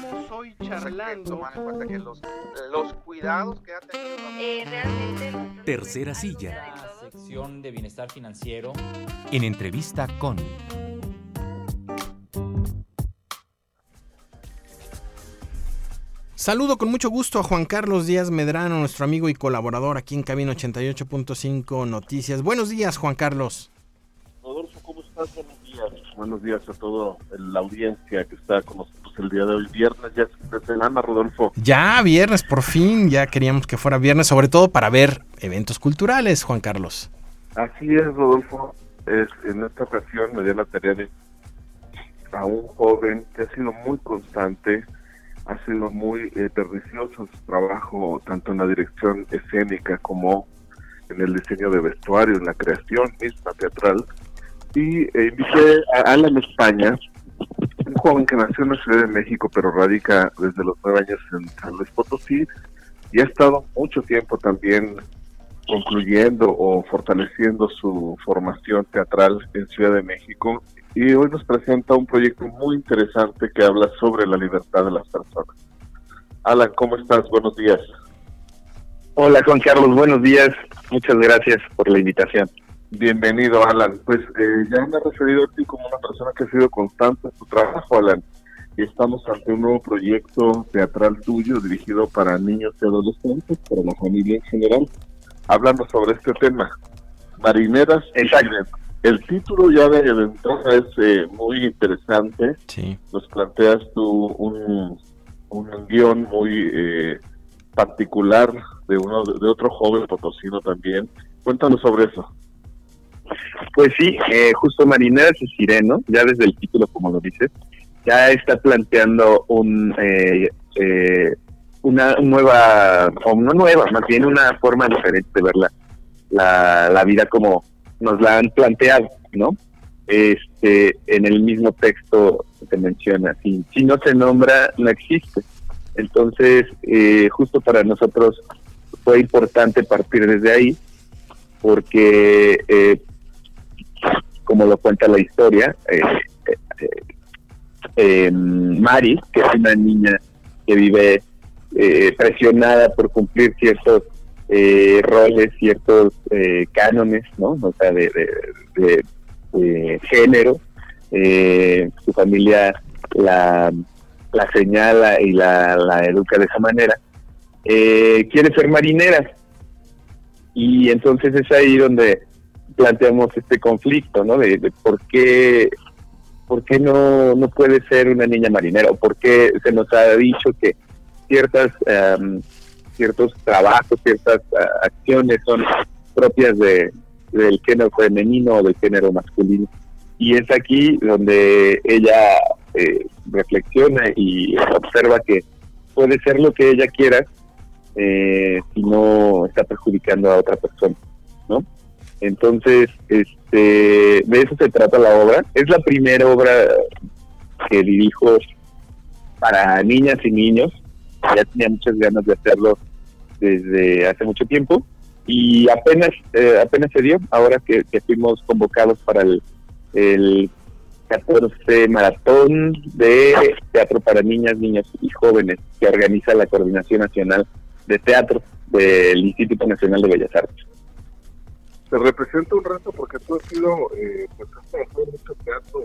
estamos hoy charlando. Que los, los, cuidados que ha tenido. Eh, realmente. Tercera silla. La sección de bienestar financiero. En entrevista con. Saludo con mucho gusto a Juan Carlos Díaz Medrano, nuestro amigo y colaborador aquí en Cabina 88.5 Noticias. Buenos días, Juan Carlos. Rodolfo, ¿cómo estás? Buenos días. Buenos días a toda la audiencia que está con nosotros el día de hoy. Viernes, ya es semana, Rodolfo. Ya, viernes, por fin. Ya queríamos que fuera viernes, sobre todo para ver eventos culturales, Juan Carlos. Así es, Rodolfo. Es, en esta ocasión me dio la tarea de a un joven que ha sido muy constante, ha sido muy eh, pernicioso su trabajo, tanto en la dirección escénica como en el diseño de vestuario, en la creación misma teatral. Y eh, invité a Alan España, un joven que nació en la Ciudad de México, pero radica desde los nueve años en San Luis Potosí, y ha estado mucho tiempo también concluyendo o fortaleciendo su formación teatral en Ciudad de México y hoy nos presenta un proyecto muy interesante que habla sobre la libertad de las personas. Alan, ¿cómo estás? Buenos días. Hola Juan Carlos, buenos días. Muchas gracias por la invitación. Bienvenido, Alan. Pues eh, ya me he referido a ti como una persona que ha sido constante en tu trabajo, Alan. Y estamos ante un nuevo proyecto teatral tuyo dirigido para niños y adolescentes, para la familia en general. Hablando sobre este tema. Marineras Exacto. El título ya de, entrada es eh, muy interesante. Sí. Nos planteas tú un, un guion muy eh, particular de uno de otro joven potosino también. Cuéntanos sobre eso. Pues sí, eh, justo Marineras y Sireno, ya desde el título, como lo dices, ya está planteando un una nueva, o no nueva, más bien una forma diferente de ver la, la vida como nos la han planteado, ¿no? Este, en el mismo texto se menciona, si, si no se nombra, no existe. Entonces, eh, justo para nosotros fue importante partir desde ahí, porque, eh, como lo cuenta la historia, eh, Mari, que es una niña que vive presionada por cumplir ciertos eh, roles, ciertos eh, cánones, ¿no? O sea, de, género. Eh, su familia la, la señala y la, la, educa de esa manera. Eh, quiere ser marinera. Y entonces es ahí donde planteamos este conflicto, ¿no? De, por qué ¿por qué no, no puede ser una niña marinera? ¿O por qué se nos ha dicho que ciertas ciertos trabajos, ciertas ah, acciones son propias de, del género femenino o del género masculino. Y es aquí donde ella eh, reflexiona y observa que puede ser lo que ella quiera eh, si no está perjudicando a otra persona. Entonces, este, de eso se trata la obra. Es la primera obra que dirijo para niñas y niños. Ya tenía muchas ganas de hacerlo desde hace mucho tiempo y apenas eh, apenas se dio ahora que, fuimos convocados para el, el 14 maratón de teatro para niñas, niños y jóvenes que organiza la Coordinación Nacional de Teatro del Instituto Nacional de Bellas Artes. Te representa un reto porque tú has sido, eh, pues has trabajado mucho teatro,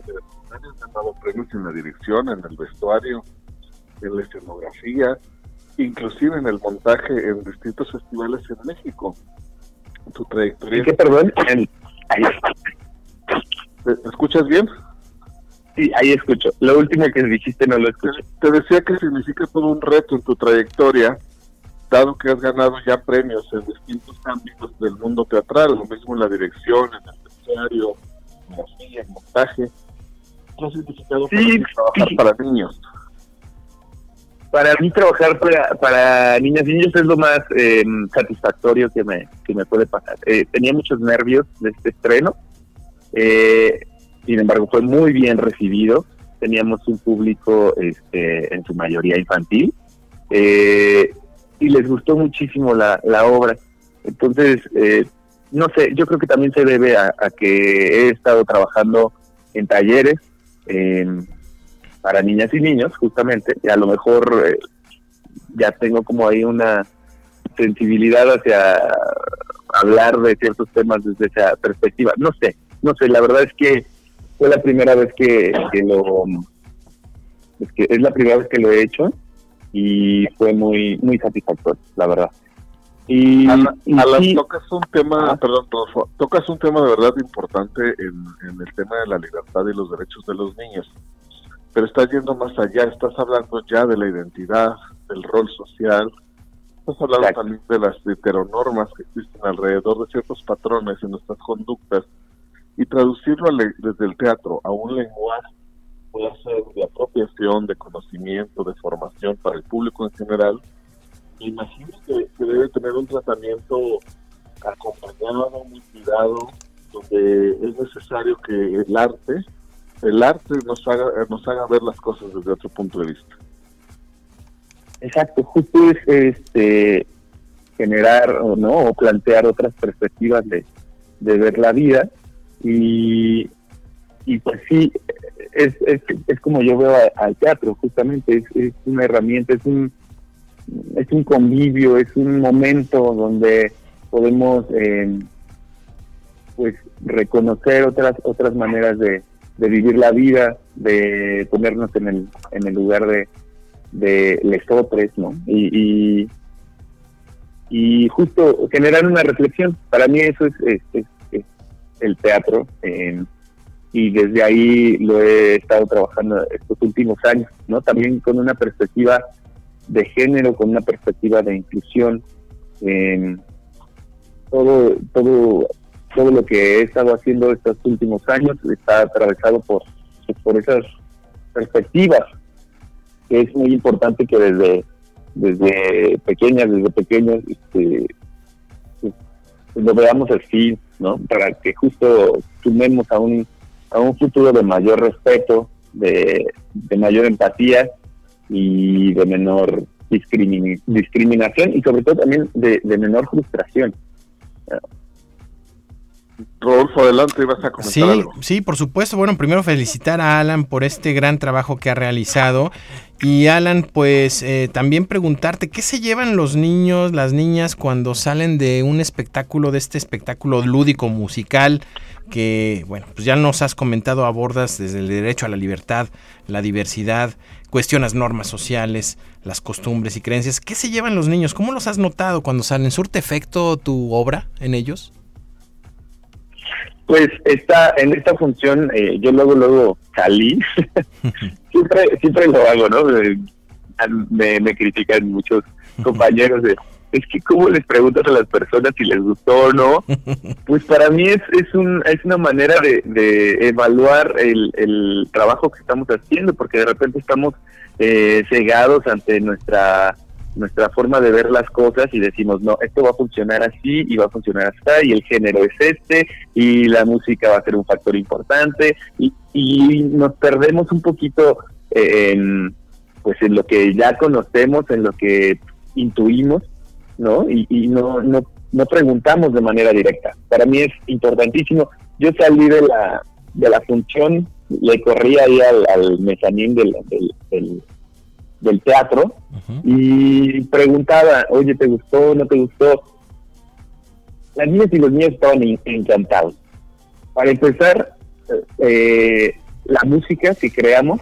has ganado premios en la dirección, en el vestuario, en la escenografía, inclusive en el montaje en distintos festivales en México. Tu trayectoria. ¿Qué, perdón? escuchas bien? Sí, ahí escucho. Lo último que dijiste no lo escucho. Te decía que significa todo un reto en tu trayectoria, dado que has ganado ya premios en distintos ámbitos del mundo teatral, lo mismo en la dirección, en el escenario, en el montaje. ¿Qué ha significado sí, trabajar para niños? para mí trabajar para, niñas y niños es lo más em, satisfactorio que me, que me puede pasar. Eh, tenía muchos nervios de este estreno, eh, sin embargo fue muy bien recibido. Teníamos un público este, en su mayoría infantil eh, y les gustó muchísimo la, la obra. Entonces, no sé, yo creo que también se debe a, que he estado trabajando en talleres, para niñas y niños, justamente, y a lo mejor eh, ya tengo como ahí una sensibilidad hacia hablar de ciertos temas desde esa perspectiva. No sé, no sé, la verdad es que fue la primera vez que, que lo que es la primera vez que lo he hecho y fue muy muy satisfactorio, la verdad. Y, tocas un tema, ah. perdón, tocas un tema de verdad importante en, en el tema de la libertad y los derechos de los niños, pero estás yendo más allá, estás hablando ya de la identidad, del rol social, estás hablando también de las heteronormas que existen alrededor de ciertos patrones en nuestras conductas y traducirlo desde el teatro a un lenguaje puede ser de apropiación, de conocimiento, de formación para el público en general, imagino que, debe tener un tratamiento acompañado, muy cuidado, donde es necesario que el arte, el arte nos haga, nos haga ver las cosas desde otro punto de vista. Exacto, justo es este generar o no o plantear otras perspectivas de, ver la vida y, y pues sí es, es, es como yo veo al teatro justamente es, es una herramienta es un es un convivio, es un momento donde podemos eh, pues reconocer otras otras maneras de, vivir la vida, de ponernos en el en el lugar de de lesotres, ¿no? Y, y, justo generar una reflexión. Para mí eso es, el teatro. Eh, y desde ahí lo he estado trabajando estos últimos años, ¿no? También con una perspectiva de género, con una perspectiva de inclusión. todo, todo, todo lo que he estado haciendo estos últimos años está atravesado por, por esas perspectivas, es muy importante que desde, desde pequeñas, desde pequeños, este, pues, lo veamos así, ¿no? Para que justo sumemos a un, a un futuro de mayor respeto, de, de mayor empatía y de menor discriminación y sobre todo también de, menor frustración. Rodolfo, adelante, vas a comentar sí, algo. Sí, por supuesto. Bueno, primero felicitar a Alan por este gran trabajo que ha realizado. Y Alan, pues eh, también preguntarte, ¿qué se llevan los niños, las niñas cuando salen de un espectáculo, de este espectáculo lúdico musical que, bueno, pues ya nos has comentado, abordas desde el derecho a la libertad, la diversidad, cuestionas normas sociales, las costumbres y creencias. ¿Qué se llevan los niños? ¿Cómo los has notado cuando salen? ¿Surte efecto tu obra en ellos? Pues está en esta función, eh, yo luego, luego salí. siempre, siempre lo hago, ¿no? Me, me critican muchos compañeros de es que cómo les preguntas a las personas si les gustó o no, pues para mí es, es, un, es una manera de, de evaluar el, el, trabajo que estamos haciendo, porque de repente estamos eh, cegados ante nuestra nuestra forma de ver las cosas y decimos, no, esto va a funcionar así y va a funcionar así, y el género es este, y la música va a ser un factor importante, y, y nos perdemos un poquito en, pues en lo que ya conocemos, en lo que intuimos, ¿no? Y, y no, no, no preguntamos de manera directa. Para mí es importantísimo. Yo salí de la, de la función, le corrí ahí al, al mezanín del, teatro y preguntaba, oye, ¿te gustó? ¿No te gustó? Las niñas y los niños estaban encantados. Para empezar, eh, la música que creamos,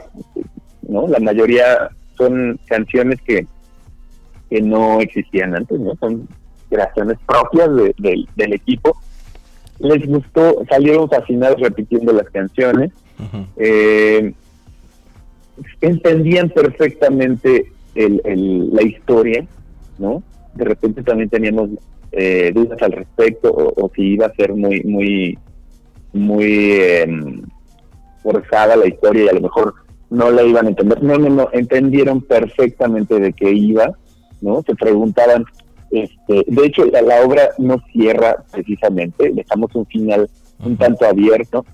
¿no? La mayoría son canciones que que no existían antes, ¿no? Son creaciones propias del equipo. Les gustó, salieron fascinados repitiendo las canciones. Eh, entendían perfectamente la historia, ¿no? De repente también teníamos eh, dudas al respecto o, si iba a ser muy, muy, muy em, forzada la historia y a lo mejor no la iban a entender. No, no, no, entendieron perfectamente de qué iba ¿no? Se preguntaban, este, de hecho la, obra no cierra precisamente, dejamos un final un tanto abierto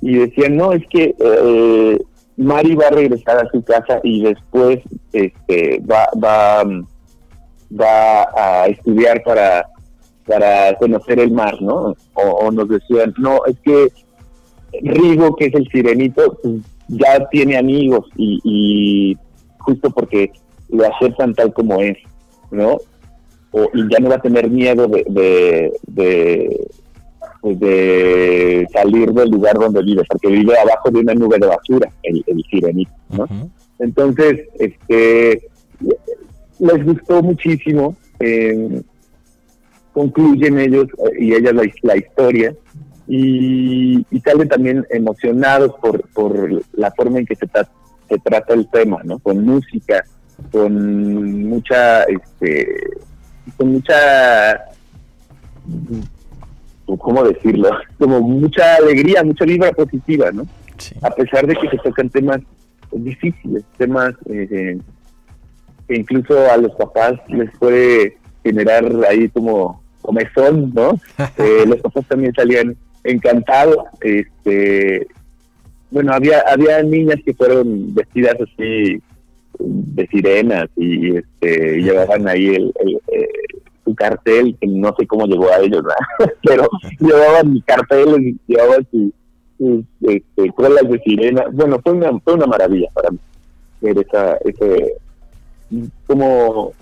y decían, no, es que eh, Mari va a regresar a su casa y después este, va, va, va a estudiar para, para conocer el mar, ¿no? O, nos decían, no, es que Rigo, que es el sirenito, pues, ya tiene amigos y, y justo porque lo aceptan tal como es, ¿no? O, y ya no va a tener miedo de, pues de salir del lugar donde vive, porque vive abajo de una nube de basura, el, el sirenito, ¿no? Entonces, este, les gustó muchísimo, eh, concluyen ellos eh, y ellas la, la historia y, y salen también emocionados por, por la forma en que se, tra- se trata el tema, ¿no? Con música, con mucha, este, con mucha, ¿cómo decirlo? Como mucha alegría, mucha vibra positiva, ¿no? Sí. a pesar de que se tocan temas difíciles, temas eh, que incluso a los papás les puede generar ahí como comezón, ¿no? Eh, los papás también salían encantados, este, bueno, había había niñas que fueron vestidas así de sirenas y este llevaban ahí el, el, eh, su cartel, que no sé cómo llegó a ellos, ¿verdad? pero llevaban mi cartel y llevaban su sus este, colas de sirena. Bueno, fue una, fue una maravilla para mí ver esa, ese, cómo,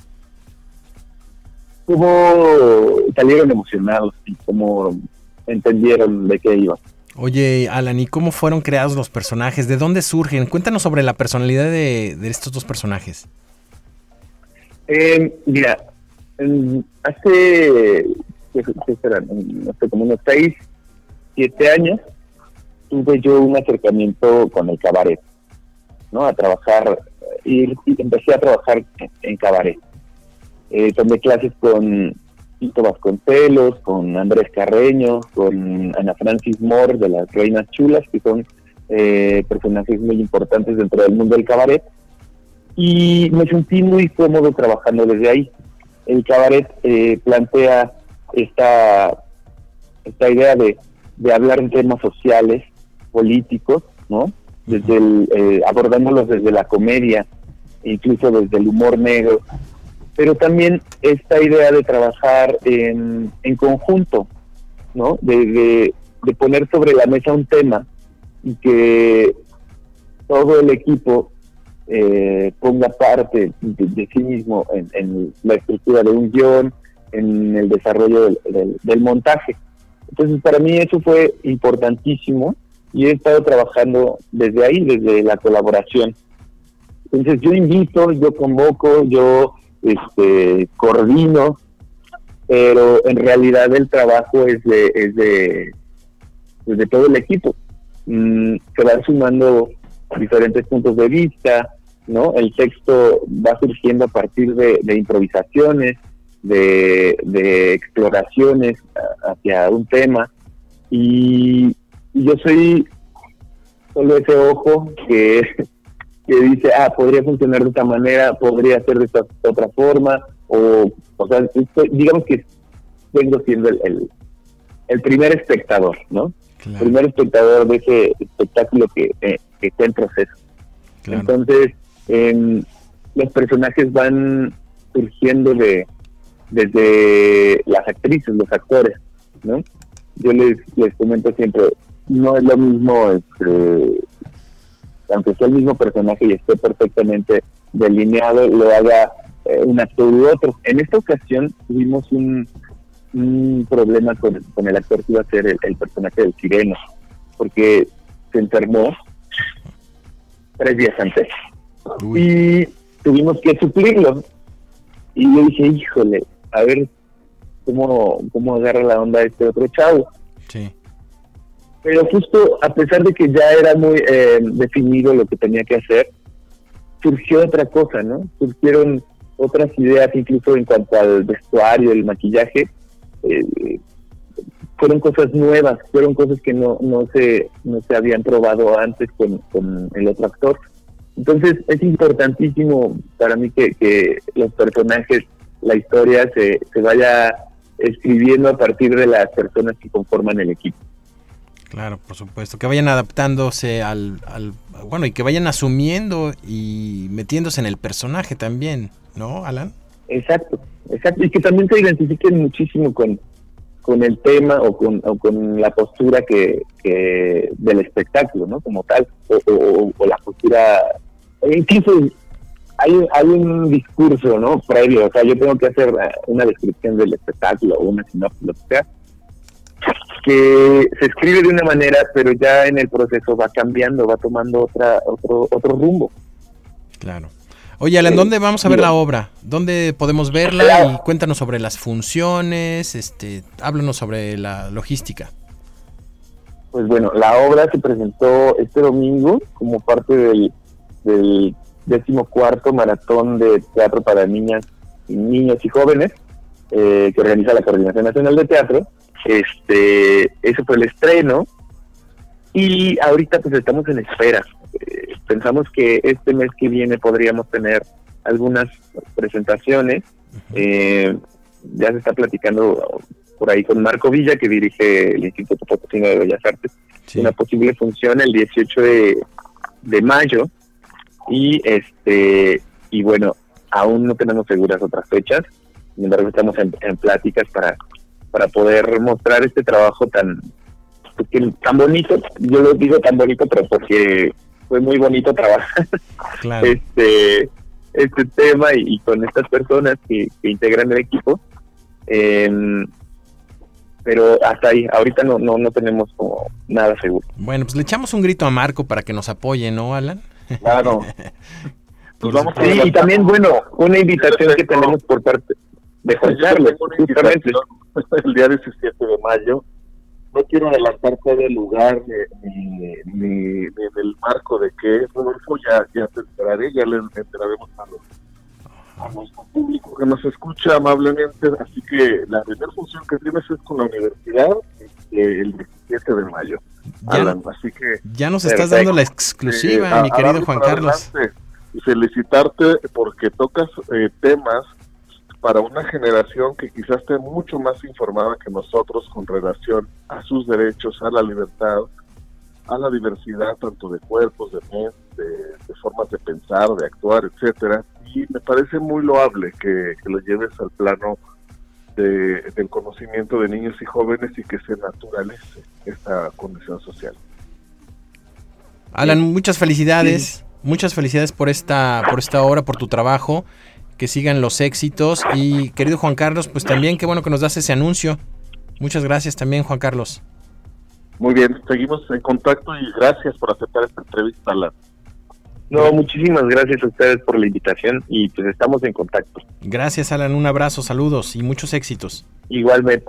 cómo salieron emocionados y cómo entendieron de qué iba. Oye, Alan, ¿y cómo fueron creados los personajes? ¿De dónde surgen? Cuéntanos sobre la personalidad de, de estos dos personajes. Eh, mira, hace, ¿qué, qué serán? Como unos seis, siete años, tuve yo un acercamiento con el cabaret, ¿no? A trabajar, y, y empecé a trabajar en cabaret. Eh, tomé clases con Tito Vasconcelos, con Andrés Carreño, con Ana Francis Moore de las Reinas Chulas, que son eh, personajes muy importantes dentro del mundo del cabaret y me sentí muy cómodo trabajando desde ahí. El cabaret eh, plantea esta, esta idea de, de hablar en temas sociales, políticos, ¿no? Desde el, eh, abordándolos desde la comedia, incluso desde el humor negro, pero también esta idea de trabajar en, en conjunto, ¿no? De, de, de poner sobre la mesa un tema y que todo el equipo eh, ponga parte de, sí mismo en, la estructura de un guion, en el desarrollo del, montaje. Entonces, para mí eso fue importantísimo y he estado trabajando desde ahí, desde la colaboración. Entonces, yo invito, yo convoco, yo este, coordino, pero en realidad el trabajo es de, es de, es de todo el equipo. Mm, se van sumando diferentes puntos de vista, ¿no? El texto va surgiendo a partir de, de improvisaciones, de, de, exploraciones hacia un tema y, yo soy solo ese ojo que, que dice, ah, podría funcionar de esta manera, podría ser de esta otra forma, o, o sea, estoy, digamos que vengo siendo el, el, el primer espectador, ¿no? Claro. primer espectador de ese espectáculo que, eh, que está en proceso. Claro. Entonces, eh, los personajes van surgiendo de desde las actrices, los actores, ¿no? Yo les, les comento siempre, no es lo mismo, este, aunque sea el mismo personaje y esté perfectamente delineado, lo haga eh, un actor u otro. En esta ocasión tuvimos un, problema con, con, el actor que iba a ser el, el personaje del sireno, porque se enfermó tres días antes Uy. y tuvimos que suplirlo. Y yo dije, híjole, a ver cómo, cómo agarra la onda este otro chavo. Sí. Pero justo a pesar de que ya era muy eh, definido lo que tenía que hacer, surgió otra cosa, ¿no? Surgieron otras ideas, incluso en cuanto al vestuario, el maquillaje, eh, fueron cosas nuevas, fueron cosas que no, no, se, no se habían probado antes con, con el otro actor. Entonces es importantísimo para mí que, que los personajes, la historia se, se vaya escribiendo a partir de las personas que conforman el equipo. Claro, por supuesto, que vayan adaptándose al, al, bueno, y que vayan asumiendo y metiéndose en el personaje también, ¿no, Alan? Exacto, exacto, y que también se identifiquen muchísimo con, con el tema o con, o con la postura que, que del espectáculo, ¿no? Como tal, o, o, la postura, incluso hay, hay un discurso, ¿no? Previo, o sea, yo tengo que hacer una descripción del espectáculo o una sinopsis, lo que sea, que se escribe de una manera, pero ya en el proceso va cambiando, va tomando otra, otro, otro rumbo. Claro. Oye, Alan, ¿dónde vamos a ver la obra? ¿Dónde podemos verla? Y cuéntanos sobre las funciones, este, háblanos sobre la logística. Pues bueno, la obra se presentó este domingo como parte del, del decimocuarto maratón de teatro para niñas y niños y jóvenes eh, que organiza la Coordinación Nacional de Teatro. Este, ese fue el estreno y ahorita pues estamos en espera. Eh, pensamos que este mes que viene podríamos tener algunas presentaciones. Eh, ya se está platicando por ahí con Marco Villa, que dirige el Instituto Potosino de Bellas Artes, una posible función el 18 de, de mayo. Y este y bueno, aún no tenemos seguras otras fechas, sin embargo estamos en, pláticas para, para poder mostrar este trabajo tan, pues, tan bonito, yo lo digo tan bonito, pero porque fue muy bonito trabajar este este tema y, con estas personas que, integran el equipo. Em, pero hasta ahí, ahorita no, no, no tenemos como nada seguro. Bueno, pues le echamos un grito a Marco para que nos apoye, ¿no, Alan? Claro. pues vamos sí, y también, bueno, una invitación que tenemos por parte de Juan Carlos, justamente. El día 17 de mayo no quiero adelantar todo el lugar ni, ni, en el marco de qué Rodolfo, ya, ya te enteraré, ya le enteraremos a, los, a nuestro público que nos escucha amablemente. Así que la primera función que tienes es con la universidad este, el 17 de mayo. Ya, así que, ya nos estás dando la exclusiva, eh, mi querido Juan Carlos. Y felicitarte porque tocas eh, temas para una generación que quizás esté mucho más informada que nosotros con relación a sus derechos, a la libertad, a la diversidad tanto de cuerpos, de mente, de, formas de pensar, de actuar, etcétera. Y me parece muy loable que, lo lleves al plano del conocimiento de niños y jóvenes y que se naturalice esta condición social. Alan, muchas felicidades. Muchas felicidades por esta, por esta obra, por tu trabajo que sigan los éxitos. Y querido Juan Carlos, pues también qué bueno que nos das ese anuncio. Muchas gracias también, Juan Carlos. Muy bien, seguimos en contacto y gracias por aceptar esta entrevista, Alan. No, muchísimas gracias a ustedes por la invitación y pues estamos en contacto. Gracias, Alan. Un abrazo, saludos y muchos éxitos. Igualmente.